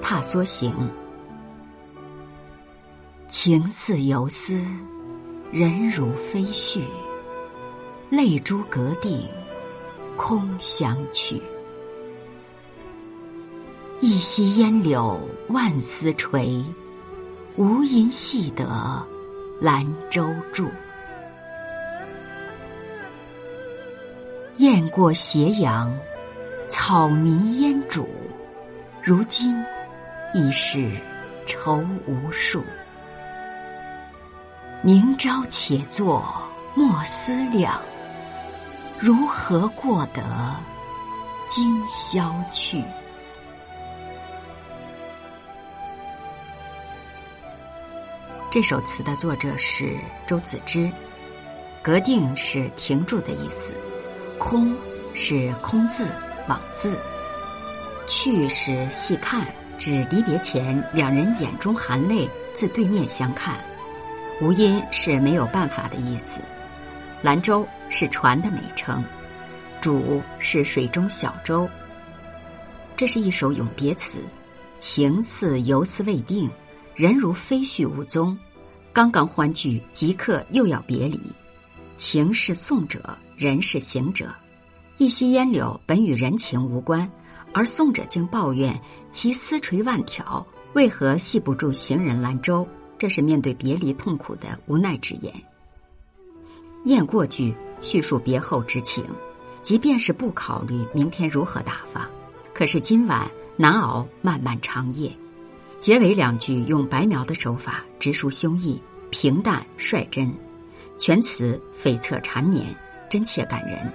踏梭行》：情似游丝，人如飞絮，泪珠隔定，空相去。一溪烟柳万丝垂，无因系得兰舟住。雁过斜阳，草迷烟渚。如今已是愁无数。明朝且作莫思量，如何过得今宵去？这首词的作者是周子之，格定是停住的意思，空是空字、枉字，去是细看，指离别前两人眼中含泪，自对面相看。无因是没有办法的意思。兰舟是船的美称，渚是水中小舟。这是一首永别词，情似游丝未定。人如飞絮无踪，刚刚欢聚，即刻又要别离。情是送者，人是行者。一溪烟柳本与人情无关，而送者竟抱怨其丝垂万条，为何系不住行人兰舟？这是面对别离痛苦的无奈之言。雁过句叙述别后之情，即便是不考虑明天如何打发，可是今晚难熬漫漫长夜。结尾两句用白描的手法直抒胸臆，平淡率真，全词悱恻缠绵，真切感人。